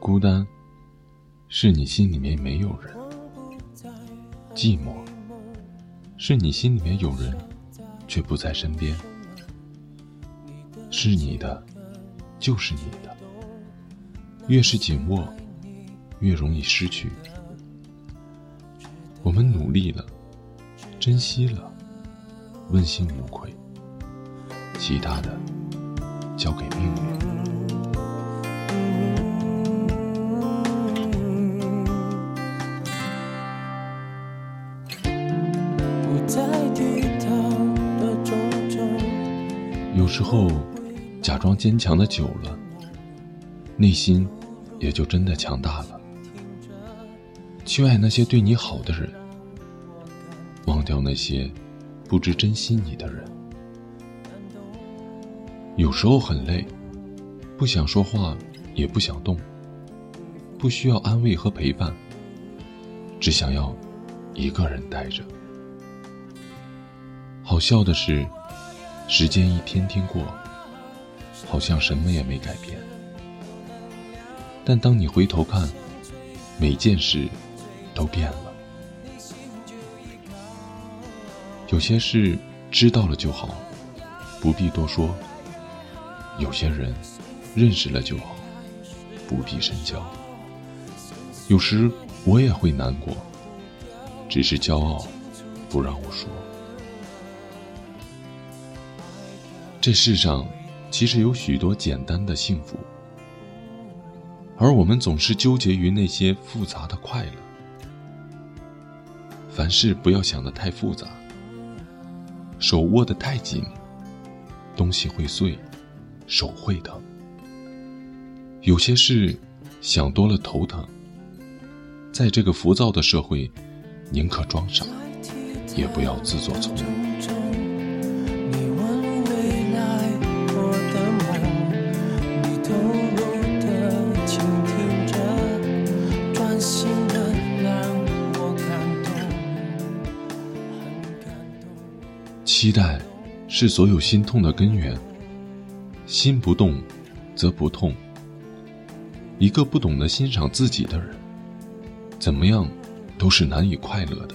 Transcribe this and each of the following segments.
孤单，是你心里面没有人；寂寞，是你心里面有人，却不在身边。是你的，就是你的。越是紧握，越容易失去。我们努力了，珍惜了，问心无愧。其他的，交给命运。时候，假装坚强的久了，内心也就真的强大了。去爱那些对你好的人，忘掉那些不知珍惜你的人。有时候很累，不想说话，也不想动，不需要安慰和陪伴，只想要一个人待着。好笑的是，时间一天天过，好像什么也没改变。但当你回头看，每件事都变了。有些事知道了就好，不必多说。有些人，认识了就好，不必深交。有时我也会难过，只是骄傲不让我说。这世上其实有许多简单的幸福，而我们总是纠结于那些复杂的快乐。凡事不要想得太复杂，手握得太紧，东西会碎。手会疼，有些事想多了头疼。在这个浮躁的社会，宁可装傻，也不要自作聪明。期待是所有心痛的根源。心不动，则不痛。一个不懂得欣赏自己的人，怎么样，都是难以快乐的。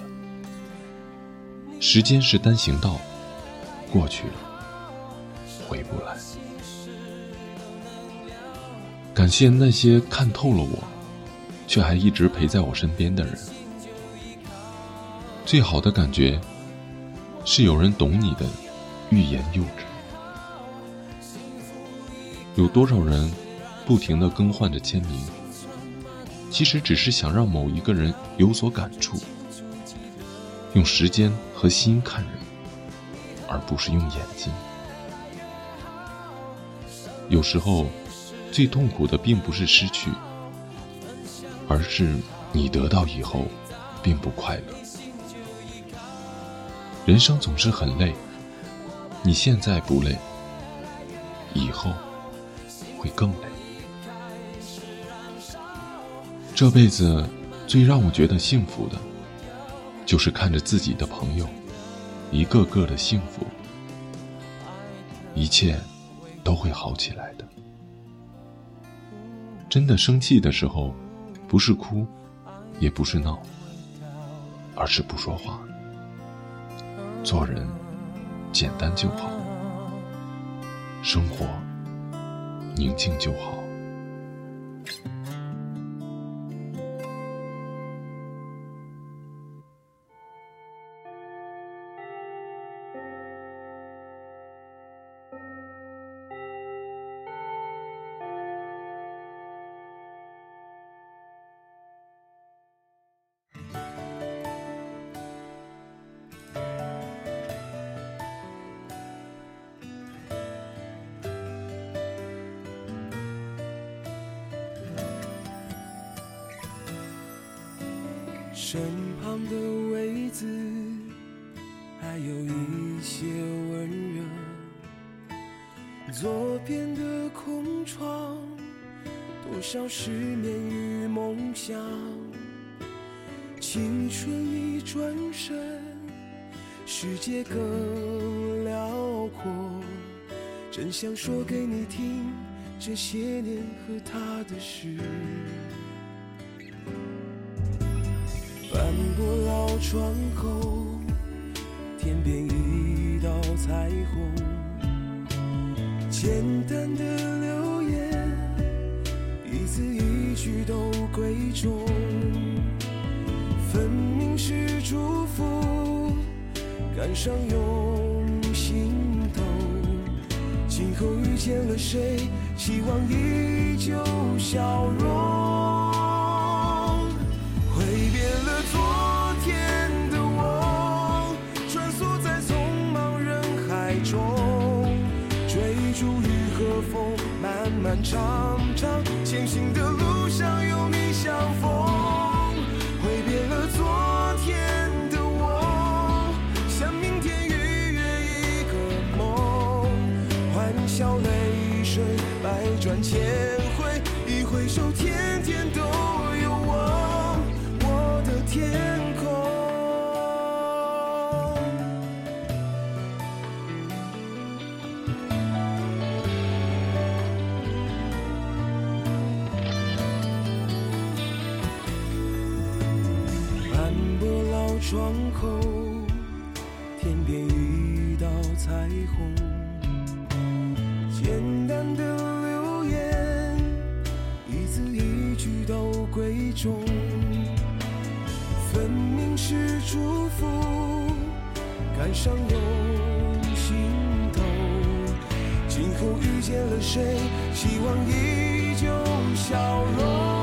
时间是单行道，过去了，回不来。感谢那些看透了我，却还一直陪在我身边的人。最好的感觉，是有人懂你的欲言又止。有多少人不停的更换着签名，其实只是想让某一个人有所感触，用时间和心看人，而不是用眼睛。有时候，最痛苦的并不是失去，而是你得到以后，并不快乐。人生总是很累，你现在不累，以后。会更累。这辈子最让我觉得幸福的，就是看着自己的朋友一个个的幸福，一切都会好起来的。真的生气的时候，不是哭，也不是闹，而是不说话。做人简单就好，生活。宁静就好。身旁的位子，还有一些温热。左边的空窗，多少失眠与梦想。青春一转身，世界更辽阔。真想说给你听。这些年和他的事。斑驳老窗口，天边一道彩虹，简单的留言，一字一句都贵重，分明是祝福，感伤涌心头。今后遇见了谁，希望依旧笑容。漫长长，前行的路上有你相逢。挥别了昨天的我，向明天预约一个梦，欢笑泪水百转千回，一回首，天窗口，天边一道彩虹。简单的留言，一字一句都贵重，分明是祝福，感伤涌心头。今后遇见了谁，希望依旧笑容。